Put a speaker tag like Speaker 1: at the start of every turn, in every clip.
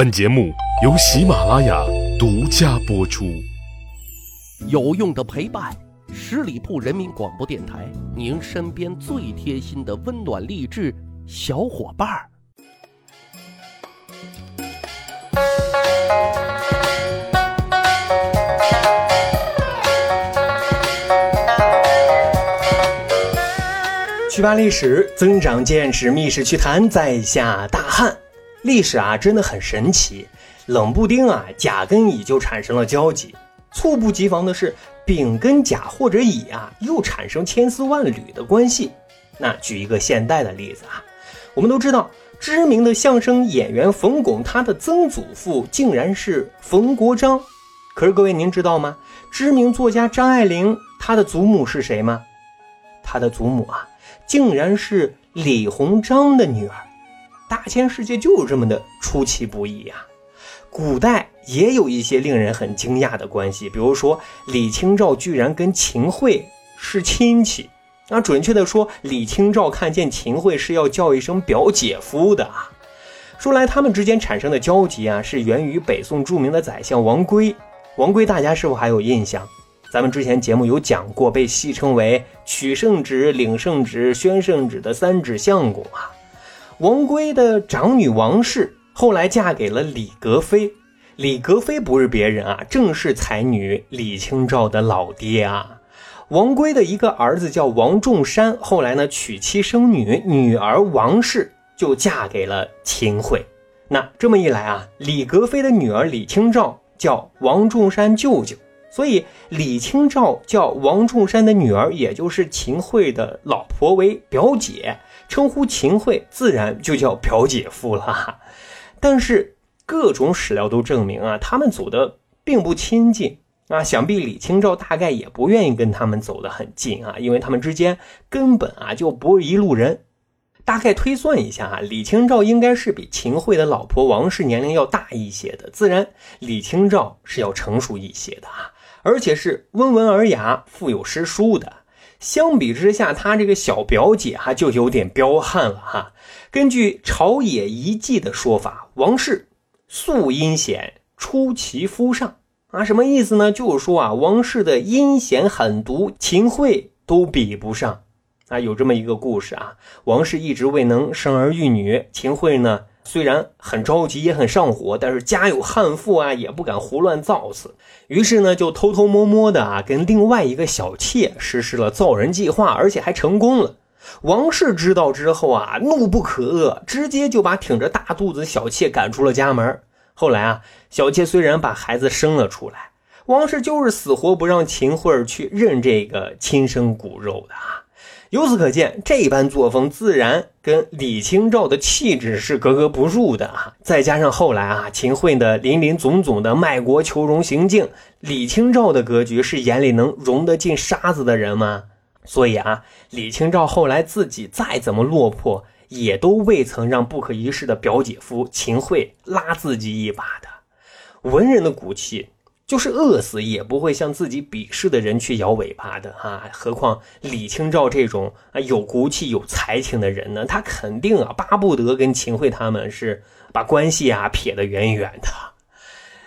Speaker 1: 本节目由喜马拉雅独家播出。
Speaker 2: 有用的陪伴，十里铺人民广播电台，您身边最贴心的温暖励志小伙伴儿。
Speaker 3: 趣扒历史，增长见识，密室趣谈，在下大汉。历史啊，真的很神奇。冷不丁啊，甲跟乙就产生了交集。猝不及防的是，丙跟甲或者乙啊，又产生千丝万缕的关系。那举一个现代的例子啊，我们都知道，知名的相声演员冯巩，他的曾祖父竟然是冯国璋。可是各位，您知道吗？知名作家张爱玲，她的祖母是谁吗？她的祖母啊，竟然是李鸿章的女儿。大千世界就是这么的出其不意呀！古代也有一些令人很惊讶的关系，比如说李清照居然跟秦桧是亲戚。那准确的说，李清照看见秦桧是要叫一声表姐夫的啊。说来他们之间产生的交集啊，是源于北宋著名的宰相王珪。王珪大家是否还有印象？咱们之前节目有讲过，被戏称为取圣旨、领圣旨、宣圣旨的三指相公啊。王圭的长女王氏后来嫁给了李格非，李格非不是别人啊，正是才女李清照的老爹啊。王圭的一个儿子叫王仲山，后来呢娶妻生女，女儿王氏就嫁给了秦桧。那这么一来啊，李格非的女儿李清照叫王仲山舅舅，所以李清照叫王仲山的女儿，也就是秦桧的老婆为表姐。称呼秦桧自然就叫表姐夫了，但是各种史料都证明啊，他们走的并不亲近啊，想必李清照大概也不愿意跟他们走得很近啊，因为他们之间根本啊就不是一路人。大概推算一下啊，李清照应该是比秦桧的老婆王氏年龄要大一些的，自然李清照是要成熟一些的啊，而且是温文尔雅、富有诗书的。相比之下，他这个小表姐哈就有点彪悍了哈。根据《朝野遗迹》的说法，王氏素阴险，出其夫上啊，什么意思呢？就是说啊，王氏的阴险狠毒，秦桧都比不上啊。有这么一个故事啊，王氏一直未能生儿育女，秦桧呢。虽然很着急，也很上火，但是家有悍妇啊，也不敢胡乱造次。于是呢，就偷偷摸摸的啊，跟另外一个小妾实施了造人计划，而且还成功了。王氏知道之后啊，怒不可遏，直接就把挺着大肚子小妾赶出了家门。后来啊，小妾虽然把孩子生了出来，王氏就是死活不让秦桧去认这个亲生骨肉的啊。由此可见，这般作风自然跟李清照的气质是格格不入的啊！再加上后来啊，秦桧的林林总总的卖国求荣行径，李清照的格局是眼里能容得进沙子的人吗？所以啊，李清照后来自己再怎么落魄，也都未曾让不可一世的表姐夫秦桧拉自己一把的。文人的骨气。就是饿死也不会向自己鄙视的人去摇尾巴的哈，何况李清照这种啊有骨气、有才情的人呢？他肯定啊巴不得跟秦桧他们是把关系啊撇得远远的。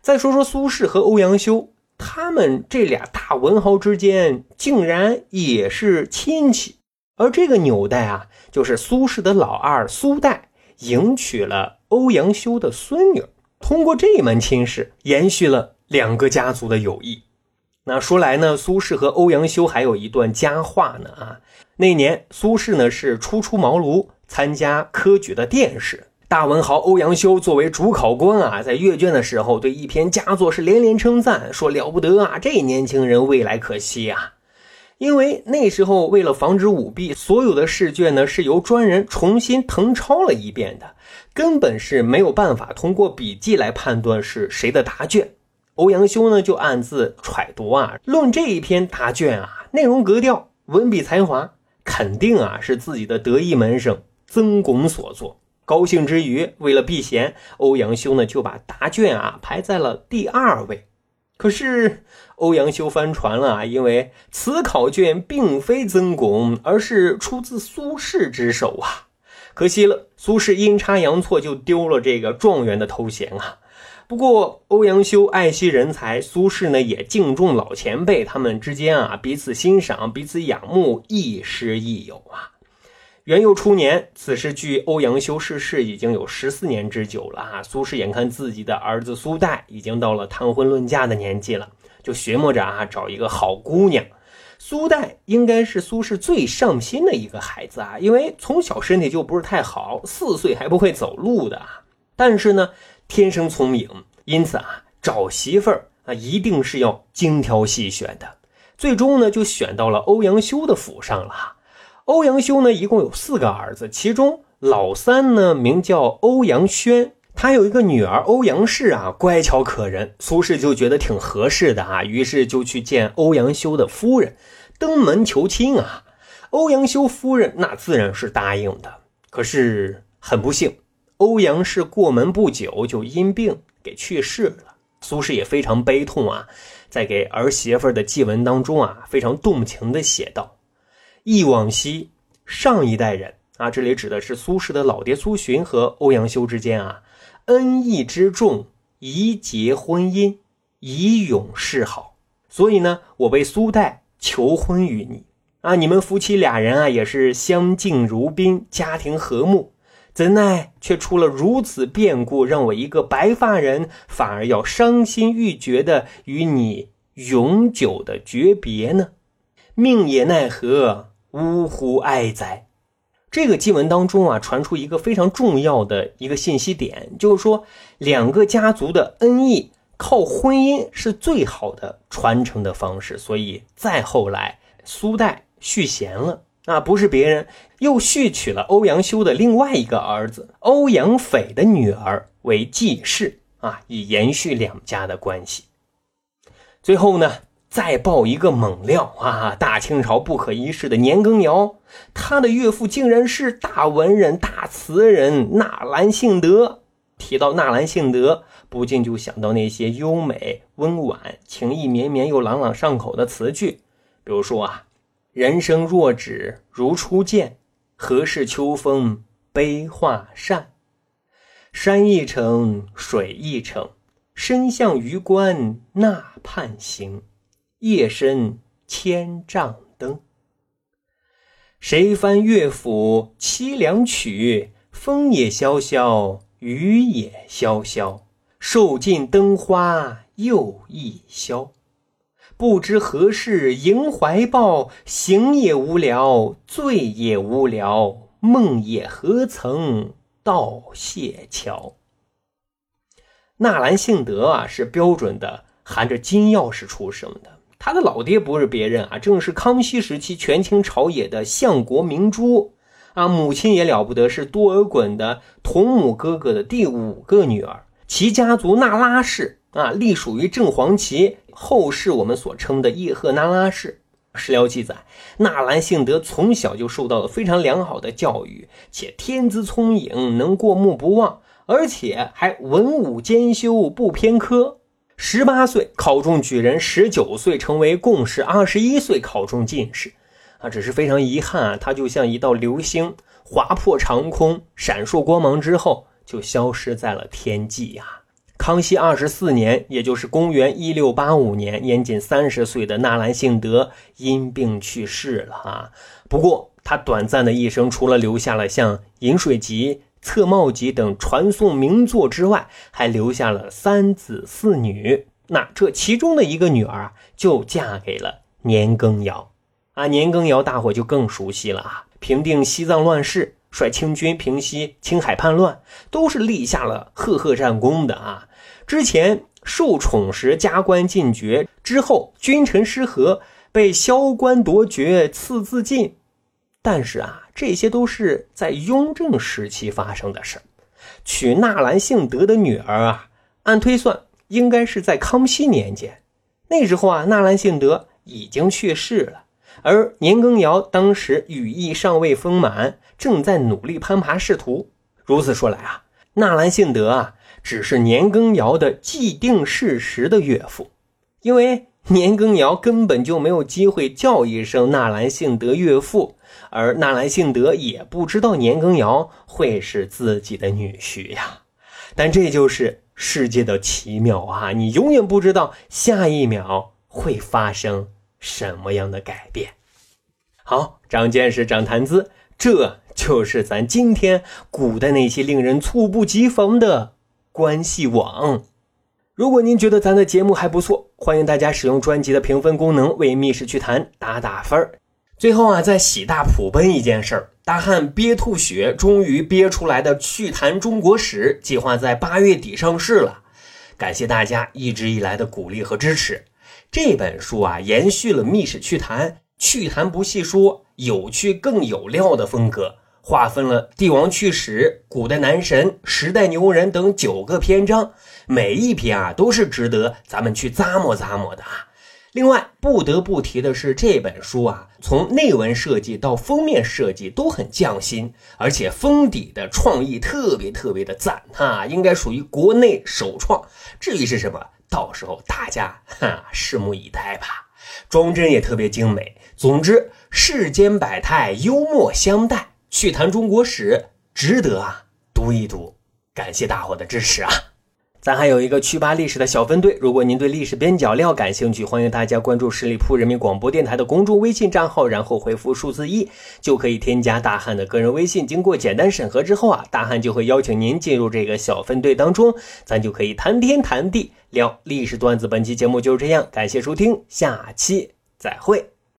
Speaker 3: 再说说苏轼和欧阳修，他们这俩大文豪之间竟然也是亲戚，而这个纽带啊，就是苏轼的老二苏代迎娶了欧阳修的孙女，通过这门亲事延续了。两个家族的友谊，那说来呢，苏轼和欧阳修还有一段佳话呢啊。那年苏轼呢是初出茅庐，参加科举的殿试。大文豪欧阳修作为主考官啊，在阅卷的时候对一篇佳作是连连称赞，说了不得啊，这年轻人未来可期啊。因为那时候为了防止舞弊，所有的试卷呢是由专人重新誊抄了一遍的，根本是没有办法通过笔记来判断是谁的答卷。欧阳修呢，就暗自揣度啊，论这一篇答卷啊，内容格调、文笔才华，肯定啊是自己的得意门生曾巩所作。高兴之余，为了避嫌，欧阳修呢就把答卷啊排在了第二位。可是欧阳修翻船了啊，因为此考卷并非曾巩，而是出自苏轼之手啊。可惜了，苏轼阴差阳错就丢了这个状元的头衔啊。不过欧阳修爱惜人才，苏轼呢也敬重老前辈，他们之间啊彼此欣赏，彼此仰慕，亦师亦友啊。元佑初年，此时距欧阳修逝世已经有十四年之久了啊。苏轼眼看自己的儿子苏代已经到了谈婚论嫁的年纪了，就寻摸着啊找一个好姑娘。苏代应该是苏轼最上心的一个孩子啊，因为从小身体就不是太好，四岁还不会走路的啊。但是呢，天生聪明，因此啊找媳妇儿啊一定是要精挑细选的。最终呢，就选到了欧阳修的府上了。欧阳修呢，一共有四个儿子，其中老三呢名叫欧阳轩，他有一个女儿欧阳氏啊，乖巧可人。苏轼就觉得挺合适的啊，于是就去见欧阳修的夫人，登门求亲啊。欧阳修夫人那自然是答应的，可是很不幸，欧阳氏过门不久就因病给去世了。苏轼也非常悲痛啊，在给儿媳妇的祭文当中啊，非常动情地写道。忆往昔，上一代人啊，这里指的是苏轼的老爹苏洵和欧阳修之间啊，恩义之重，宜结婚姻，以永世好。所以呢，我为苏代求婚于你啊，你们夫妻俩人啊，也是相敬如宾，家庭和睦，怎奈却出了如此变故，让我一个白发人反而要伤心欲绝的与你永久的诀别呢？命也奈何？呜呼哀哉！这个祭文当中啊，传出一个非常重要的一个信息点，就是说两个家族的恩义靠婚姻是最好的传承的方式。所以再后来，苏代续弦了，那，不是别人，又续娶了欧阳修的另外一个儿子欧阳斐的女儿为继室，啊，以延续两家的关系。最后呢？再爆一个猛料啊！大清朝不可一世的年羹尧，他的岳父竟然是大文人、大词人纳兰性德。提到纳兰性德，不禁就想到那些优美、温婉、情意绵绵又朗朗上口的词句，比如说啊：“人生若只如初见，何事秋风悲画扇？山一程，水一程，身向榆关那畔行。”夜深千帐灯，谁翻乐府凄凉曲？风也萧萧，雨也萧萧，受尽灯花又一宵。不知何事萦怀抱，醒也无聊，醉也无聊，梦也何曾到谢桥？纳兰性德啊，是标准的含着金钥匙出生的。他的老爹不是别人啊，正是康熙时期权倾朝野的相国明珠啊。母亲也了不得，是多尔衮的同母哥哥的第五个女儿。其家族那拉氏啊，隶属于正黄旗，后世我们所称的叶赫那拉氏。史料记载，纳兰性德从小就受到了非常良好的教育，且天资聪颖，能过目不忘，而且还文武兼修，不偏科。十八岁考中举人，十九岁成为贡士，二十一岁考中进士，啊，只是非常遗憾啊，他就像一道流星划破长空，闪烁光芒之后就消失在了天际呀。康熙二十四年，也就是公元一六八五年，年仅三十岁的纳兰性德因病去世了啊。不过他短暂的一生，除了留下了像《饮水集》。《侧帽集》等传颂名作之外，还留下了三子四女。那这其中的一个女儿就嫁给了年羹尧啊。年羹尧大伙就更熟悉了啊，平定西藏乱世，率清军平息青海叛乱，都是立下了赫赫战功的啊。之前受宠时加官进爵，之后君臣失和，被削官夺爵，赐自尽。但是啊。这些都是在雍正时期发生的事娶纳兰性德的女儿啊，按推算应该是在康熙年间。那时候啊，纳兰性德已经去世了，而年羹尧当时羽翼尚未丰满，正在努力攀爬仕途。如此说来啊，纳兰性德啊，只是年羹尧的既定事实的岳父，因为年羹尧根本就没有机会叫一声纳兰性德岳父，而纳兰性德也不知道年羹尧会是自己的女婿呀。但这就是世界的奇妙啊！你永远不知道下一秒会发生什么样的改变。好，长见识，长谈资，这就是咱今天古代那些令人猝不及防的关系网。如果您觉得咱的节目还不错，欢迎大家使用专辑的评分功能为《密室趣谈》打打分。最后啊，再喜大普奔一件事儿：大汉憋吐血终于憋出来的《趣谈中国史》计划在八月底上市了。感谢大家一直以来的鼓励和支持。这本书啊，延续了《密室趣谈》趣谈不细说，有趣更有料的风格，划分了帝王趣史、古代男神、时代牛人等九个篇章，每一篇啊都是值得咱们去咂摸咂摸的啊。另外，不得不提的是，这本书啊，从内文设计到封面设计都很匠心，而且封底的创意特别特别的赞哈，应该属于国内首创。至于是什么，到时候大家哈拭目以待吧。装帧也特别精美。总之，世间百态，幽默相待，趣谈中国史，值得啊读一读。感谢大伙的支持啊！咱还有一个趣吧历史的小分队，如果您对历史边角料感兴趣，欢迎大家关注十里铺人民广播电台的公众微信账号，然后回复数字一，就可以添加大汉的个人微信。经过简单审核之后啊，大汉就会邀请您进入这个小分队当中，咱就可以谈天谈地聊历史段子。本期节目就是这样，感谢收听，下期再会。